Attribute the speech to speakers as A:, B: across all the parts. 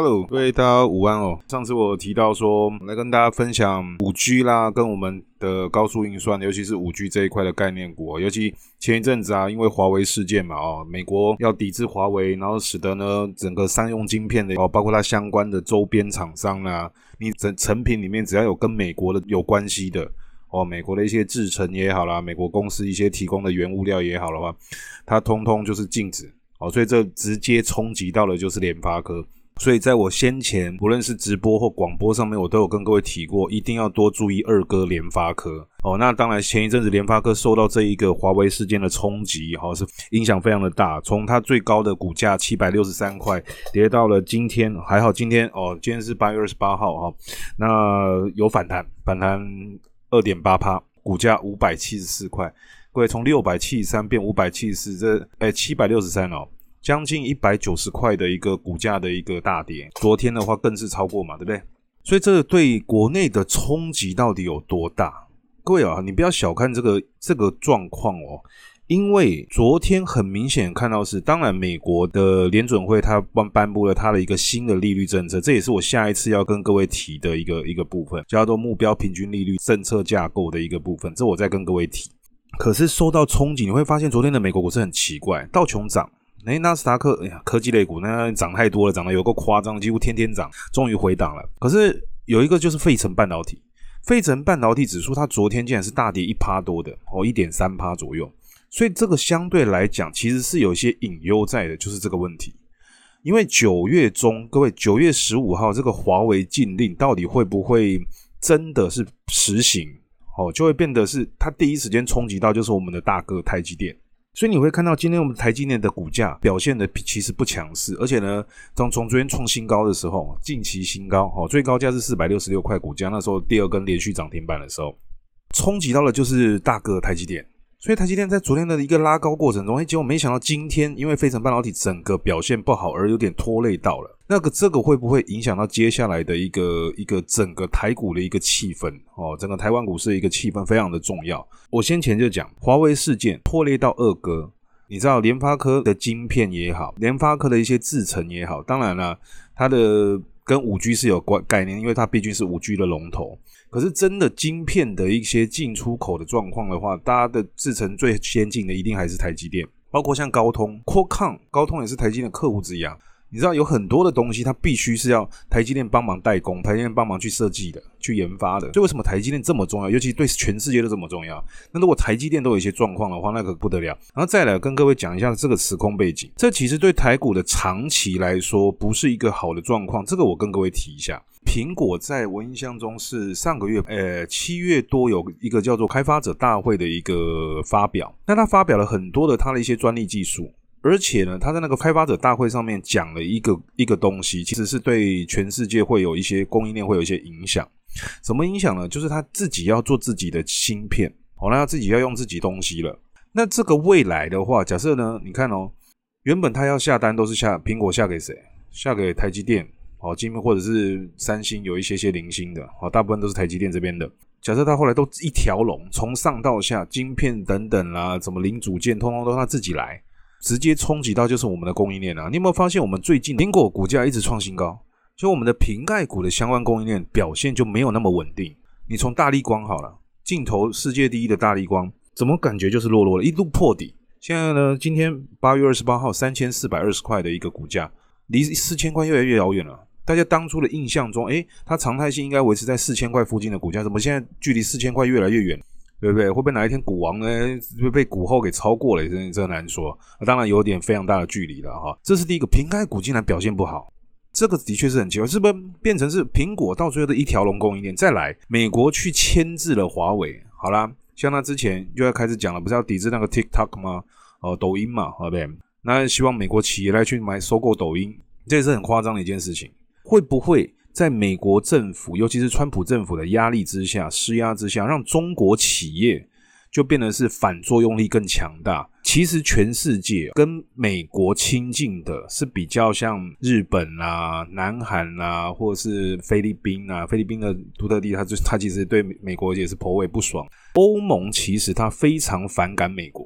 A: Hello，各位大家午安哦。上次我提到说，来跟大家分享五 G 啦，跟我们的高速运算，尤其是五 G 这一块的概念股哦。尤其前一阵子啊，因为华为事件嘛，哦，美国要抵制华为，然后使得呢整个商用晶片的哦，包括它相关的周边厂商啦，你整成品里面只要有跟美国的有关系的哦，美国的一些制程也好啦，美国公司一些提供的原物料也好的话，它通通就是禁止哦，所以这直接冲击到了就是联发科。所以在我先前不论是直播或广播上面，我都有跟各位提过，一定要多注意二哥联发科哦。那当然，前一阵子联发科受到这一个华为事件的冲击，哈，是影响非常的大。从它最高的股价七百六十三块，跌到了今天，还好今天哦，今天是八月二十八号哈，那有反弹，反弹二点八趴，股价五百七十四块。各位从六百七十三变五百七十四，这哎七百六十三哦。将近一百九十块的一个股价的一个大跌，昨天的话更是超过嘛，对不对？所以这对国内的冲击到底有多大？各位啊，你不要小看这个这个状况哦，因为昨天很明显看到是，当然美国的联准会它颁颁布了它的一个新的利率政策，这也是我下一次要跟各位提的一个一个部分，叫做目标平均利率政策架构的一个部分，这我再跟各位提。可是受到冲击，你会发现昨天的美国股市很奇怪，道琼涨。哎，纳斯达克，哎呀，科技类股那涨太多了，涨得有够夸张，几乎天天涨，终于回档了。可是有一个就是费城半导体，费城半导体指数它昨天竟然是大跌一趴多的，哦，一点三趴左右。所以这个相对来讲，其实是有一些隐忧在的，就是这个问题。因为九月中，各位九月十五号这个华为禁令到底会不会真的是实行？哦，就会变得是它第一时间冲击到就是我们的大哥台积电。所以你会看到今天我们台积电的股价表现的其实不强势，而且呢，从从昨天创新高的时候，近期新高，哦，最高价是四百六十六块，股价那时候第二根连续涨停板的时候，冲击到了就是大哥台积电。所以台积电在昨天的一个拉高过程中，哎，结果没想到今天因为费城半导体整个表现不好而有点拖累到了。那个这个会不会影响到接下来的一个一个整个台股的一个气氛？哦，整个台湾股市的一个气氛非常的重要。我先前就讲华为事件拖累到二哥，你知道联发科的晶片也好，联发科的一些制程也好，当然了，它的跟五 G 是有关概念，因为它毕竟是五 G 的龙头。可是真的晶片的一些进出口的状况的话，大家的制成最先进的一定还是台积电，包括像高通、q u a l c o m 高通也是台积电的客户之一啊。你知道有很多的东西，它必须是要台积电帮忙代工，台积电帮忙去设计的、去研发的。所以为什么台积电这么重要？尤其对全世界都这么重要。那如果台积电都有一些状况的话，那可不得了。然后再来跟各位讲一下这个时空背景，这其实对台股的长期来说不是一个好的状况。这个我跟各位提一下。苹果在我印象中是上个月，呃，七月多有一个叫做开发者大会的一个发表，那他发表了很多的他的一些专利技术，而且呢，他在那个开发者大会上面讲了一个一个东西，其实是对全世界会有一些供应链会有一些影响。什么影响呢？就是他自己要做自己的芯片，好，那他自己要用自己东西了。那这个未来的话，假设呢，你看哦，原本他要下单都是下苹果下给谁？下给台积电。好，晶片或者是三星有一些些零星的，好，大部分都是台积电这边的。假设他后来都一条龙，从上到下，晶片等等啦，什么零组件，通通都他自己来，直接冲击到就是我们的供应链啊。你有没有发现，我们最近苹果股价一直创新高，就我们的瓶盖股的相关供应链表现就没有那么稳定。你从大立光好了，镜头世界第一的大立光，怎么感觉就是弱弱了，一路破底。现在呢，今天八月二十八号，三千四百二十块的一个股价，离四千块越来越遥远了。大家当初的印象中，诶，它常态性应该维持在四千块附近的股价，怎么现在距离四千块越来越远，对不对？会不会哪一天股王呢，会被股后给超过了？真真难说。当然有点非常大的距离了哈。这是第一个，平开股竟然表现不好，这个的确是很奇怪，是不是变成是苹果到最后的一条龙供应链？再来，美国去牵制了华为，好啦，像他之前就要开始讲了，不是要抵制那个 TikTok 吗？哦，抖音嘛，好不对？那希望美国企业来去买收购抖音，这也是很夸张的一件事情。会不会在美国政府，尤其是川普政府的压力之下、施压之下，让中国企业就变得是反作用力更强大？其实全世界跟美国亲近的是比较像日本啊、南韩啊，或者是菲律宾啊。菲律宾的独特地，他就他其实对美国也是颇为不爽。欧盟其实他非常反感美国。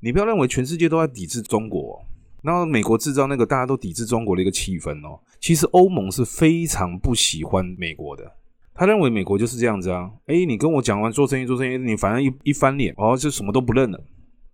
A: 你不要认为全世界都在抵制中国。然后美国制造那个大家都抵制中国的一个气氛哦。其实欧盟是非常不喜欢美国的，他认为美国就是这样子啊。诶，你跟我讲完做生意做生意，你反正一一翻脸哦，就什么都不认了。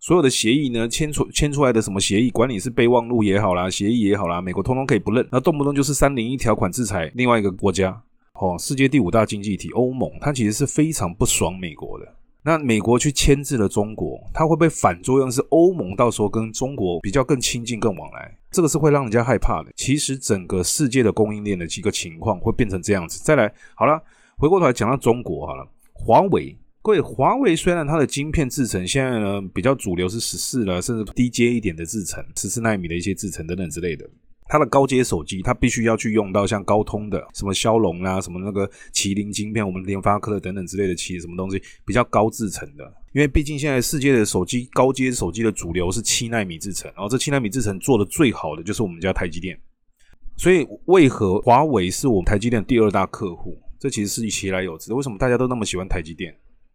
A: 所有的协议呢，签出签出来的什么协议，管你是备忘录也好啦，协议也好啦，美国通通可以不认。那动不动就是三零一条款制裁另外一个国家。哦，世界第五大经济体欧盟，它其实是非常不爽美国的。那美国去牵制了中国，它会不会反作用是欧盟到时候跟中国比较更亲近、更往来？这个是会让人家害怕的。其实整个世界的供应链的几个情况会变成这样子。再来，好了，回过头来讲到中国好了，华为，各位，华为虽然它的晶片制程现在呢比较主流是十四了，甚至低阶一点的制程，十四纳米的一些制程等等之类的。它的高阶手机，它必须要去用到像高通的什么骁龙啦，什么那个麒麟晶片，我们联发科的等等之类的企业，什么东西比较高制程的？因为毕竟现在世界的手机高阶手机的主流是七纳米制程，然后这七纳米制程做的最好的就是我们家台积电。所以为何华为是我们台积电第二大客户？这其实是其来有之。为什么大家都那么喜欢台积电？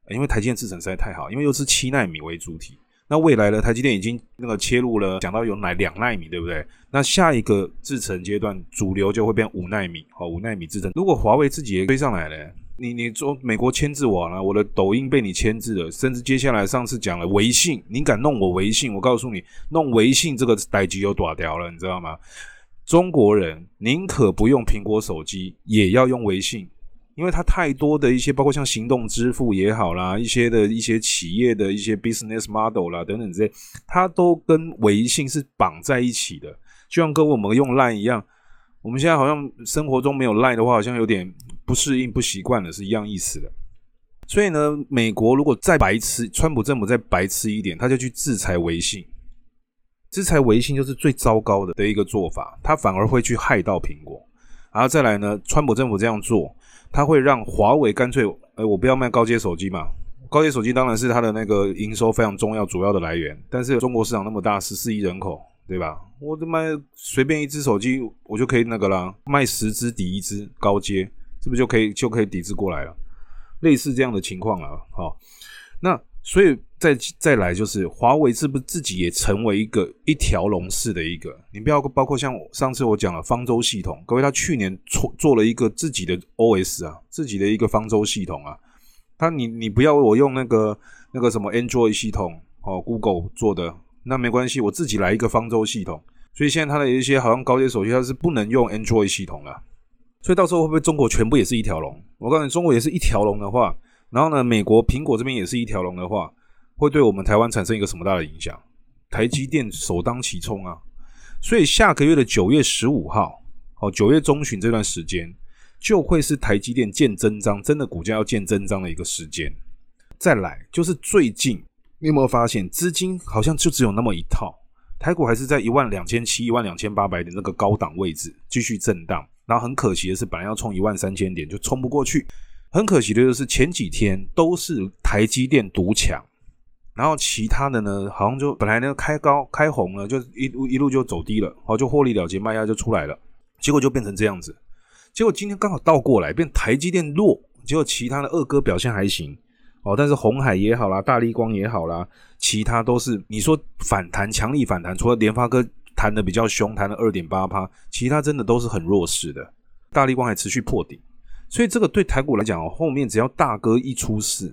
A: 因为台积电制程实在太好，因为又是七纳米为主体。那未来呢？台积电已经那个切入了，讲到有哪两奈米，对不对？那下一个制程阶段，主流就会变五奈米，好，五奈米制程。如果华为自己也追上来了，你你说美国牵制我了，我的抖音被你牵制了，甚至接下来上次讲了微信，你敢弄我微信？我告诉你，弄微信这个代志就大条了，你知道吗？中国人宁可不用苹果手机，也要用微信。因为它太多的一些，包括像行动支付也好啦，一些的一些企业的一些 business model 啦等等这些，它都跟微信是绑在一起的。就像跟我们用 Line 一样，我们现在好像生活中没有 Line 的话，好像有点不适应、不习惯了，是一样意思的。所以呢，美国如果再白痴，川普政府再白痴一点，他就去制裁微信。制裁微信就是最糟糕的的一个做法，他反而会去害到苹果。然后再来呢，川普政府这样做。它会让华为干脆，呃，我不要卖高阶手机嘛。高阶手机当然是它的那个营收非常重要、主要的来源。但是中国市场那么大，十四亿人口，对吧？我就卖随便一只手机，我就可以那个啦，卖十只抵一只高阶，是不是就可以就可以抵制过来了？类似这样的情况了，好，那。所以再再来就是华为是不是自己也成为一个一条龙式的一个？你不要包括像上次我讲了方舟系统，各位他去年做做了一个自己的 OS 啊，自己的一个方舟系统啊。他你你不要我用那个那个什么 Android 系统哦，Google 做的那没关系，我自己来一个方舟系统。所以现在它的一些好像高阶手机它是不能用 Android 系统了。所以到时候会不会中国全部也是一条龙？我告诉你，中国也是一条龙的话。然后呢，美国苹果这边也是一条龙的话，会对我们台湾产生一个什么大的影响？台积电首当其冲啊！所以下个月的九月十五号，哦，九月中旬这段时间，就会是台积电见真章，真的股价要见真章的一个时间。再来就是最近，你有没有发现资金好像就只有那么一套？台股还是在一万两千七、一万两千八百点那个高档位置继续震荡，然后很可惜的是，本来要冲一万三千点就冲不过去。很可惜的就是前几天都是台积电独强，然后其他的呢，好像就本来呢开高开红了，就一路一路就走低了，好就获利了结，卖压就出来了，结果就变成这样子。结果今天刚好倒过来，变台积电弱，结果其他的二哥表现还行哦，但是红海也好啦，大立光也好啦，其他都是你说反弹强力反弹，除了联发科弹的比较凶，弹了二点八趴，其他真的都是很弱势的，大立光还持续破顶。所以这个对台股来讲哦，后面只要大哥一出事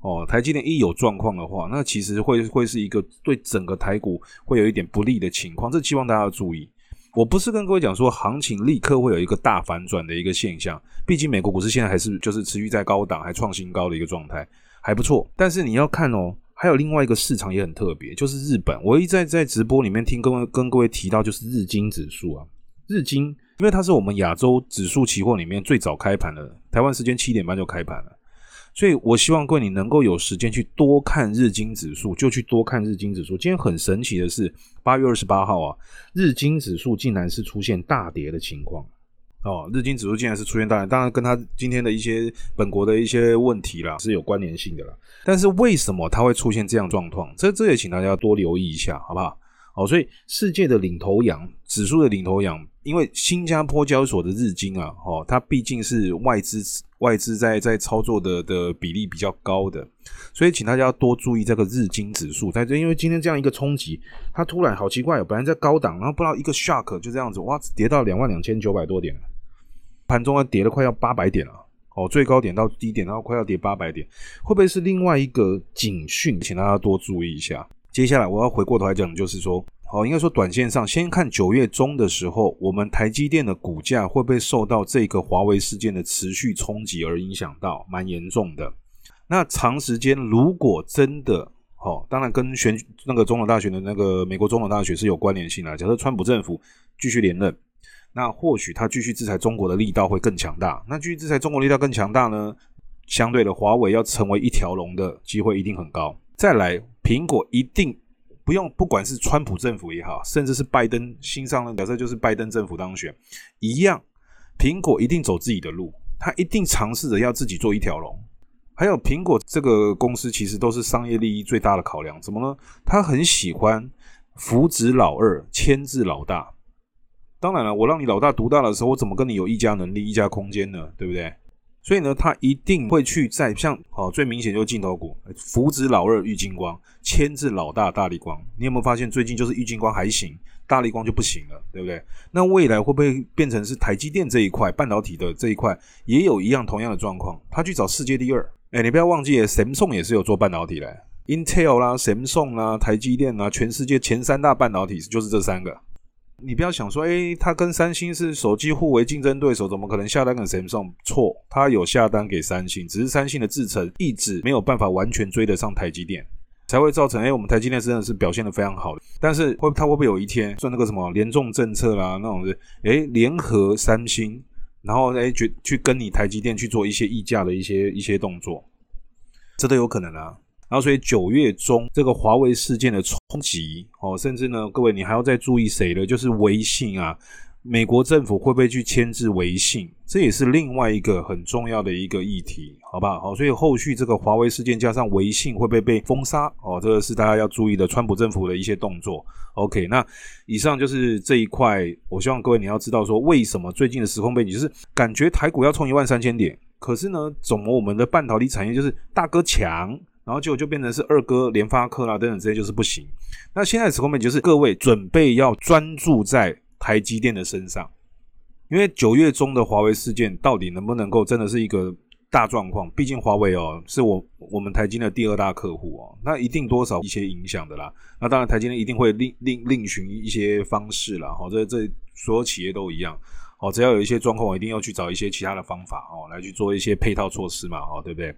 A: 哦，台积电一有状况的话，那其实会会是一个对整个台股会有一点不利的情况。这希望大家要注意。我不是跟各位讲说行情立刻会有一个大反转的一个现象，毕竟美国股市现在还是就是持续在高档，还创新高的一个状态，还不错。但是你要看哦，还有另外一个市场也很特别，就是日本。我一再在直播里面听各位跟各位提到，就是日经指数啊，日经。因为它是我们亚洲指数期货里面最早开盘的，台湾时间七点半就开盘了，所以我希望各位你能够有时间去多看日经指数，就去多看日经指数。今天很神奇的是，八月二十八号啊，日经指数竟然是出现大跌的情况哦，日经指数竟然是出现大跌，当然跟它今天的一些本国的一些问题啦是有关联性的啦。但是为什么它会出现这样状况？这这也请大家多留意一下，好不好？哦，所以世界的领头羊，指数的领头羊，因为新加坡交易所的日经啊，哦，它毕竟是外资外资在在操作的的比例比较高的，所以请大家多注意这个日经指数。在这，因为今天这样一个冲击，它突然好奇怪哦，本来在高档，然后不知道一个 shock 就这样子，哇，跌到两万两千九百多点，盘中啊跌了快要八百点了。哦，最高点到低点，然后快要跌八百点，会不会是另外一个警讯？请大家多注意一下。接下来我要回过头来讲，就是说，好，应该说短线上，先看九月中的时候，我们台积电的股价会不会受到这个华为事件的持续冲击而影响到，蛮严重的。那长时间如果真的，好，当然跟选那个总统大选的那个美国总统大选是有关联性的。假设川普政府继续连任。那或许他继续制裁中国的力道会更强大。那继续制裁中国力道更强大呢？相对的，华为要成为一条龙的机会一定很高。再来，苹果一定不用，不管是川普政府也好，甚至是拜登新上任，假设就是拜登政府当选，一样，苹果一定走自己的路，他一定尝试着要自己做一条龙。还有，苹果这个公司其实都是商业利益最大的考量，怎么呢？他很喜欢扶植老二，牵制老大。当然了，我让你老大独大的时候，我怎么跟你有议价能力、议价空间呢？对不对？所以呢，他一定会去在像哦，最明显就是镜头股，扶植老二玉晶光，牵制老大大力光。你有没有发现最近就是玉晶光还行，大力光就不行了，对不对？那未来会不会变成是台积电这一块半导体的这一块也有一样同样的状况？他去找世界第二，哎，你不要忘记，Samsung 也是有做半导体的，Intel 啦、Samsung 啦、台积电啦，全世界前三大半导体就是这三个。你不要想说，诶，他跟三星是手机互为竞争对手，怎么可能下单给 Samsung？错，他有下单给三星，只是三星的制程一直没有办法完全追得上台积电，才会造成，诶，我们台积电真的是表现得非常好的。但是会，他会不会有一天做那个什么联众政策啦，那种是，诶，联合三星，然后诶，去去跟你台积电去做一些议价的一些一些动作，这都有可能啊。然后，所以九月中这个华为事件的冲击，哦，甚至呢，各位你还要再注意谁呢？就是微信啊，美国政府会不会去牵制微信？这也是另外一个很重要的一个议题，好不好？好，所以后续这个华为事件加上微信会不会被封杀？哦，这个是大家要注意的，川普政府的一些动作。OK，那以上就是这一块，我希望各位你要知道说，为什么最近的时空背景就是感觉台股要冲一万三千点，可是呢，怎么我们的半导体产业就是大哥强？然后结果就变成是二哥联发科啦等等这些就是不行。那现在的时空背景就是各位准备要专注在台积电的身上，因为九月中的华为事件到底能不能够真的是一个大状况？毕竟华为哦是我我们台积电的第二大客户哦，那一定多少一些影响的啦。那当然台积电一定会另另另寻一些方式啦。好，这这所有企业都一样。哦，只要有一些状况，我一定要去找一些其他的方法哦，来去做一些配套措施嘛，哦，对不对？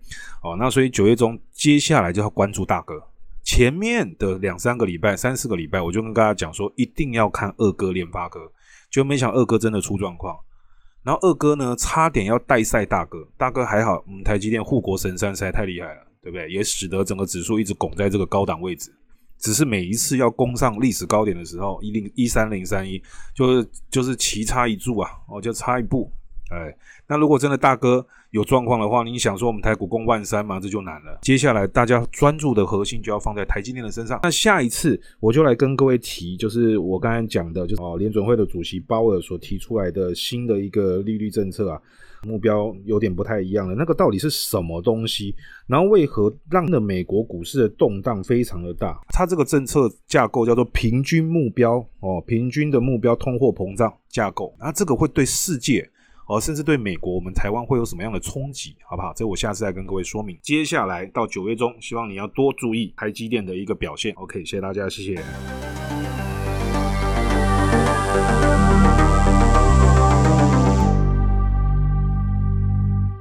A: 哦，那所以九月中接下来就要关注大哥。前面的两三个礼拜、三四个礼拜，我就跟大家讲说，一定要看二哥联发哥，就没想二哥真的出状况。然后二哥呢，差点要带赛大哥，大哥还好，嗯，台积电护国神山实在太厉害了，对不对？也使得整个指数一直拱在这个高档位置。只是每一次要攻上历史高点的时候，一零一三零三一，就是就是棋差一注啊，哦，就差一步，哎，那如果真的大哥有状况的话，你想说我们台股攻万三嘛，这就难了。接下来大家专注的核心就要放在台积电的身上。那下一次我就来跟各位提，就是我刚才讲的，就是哦，联准会的主席鲍尔所提出来的新的一个利率政策啊。目标有点不太一样了，那个到底是什么东西？然后为何让的美国股市的动荡非常的大？它这个政策架构叫做平均目标哦，平均的目标通货膨胀架构。那这个会对世界哦，甚至对美国，我们台湾会有什么样的冲击？好不好？这我下次再跟各位说明。接下来到九月中，希望你要多注意台积电的一个表现。OK，谢谢大家，谢谢。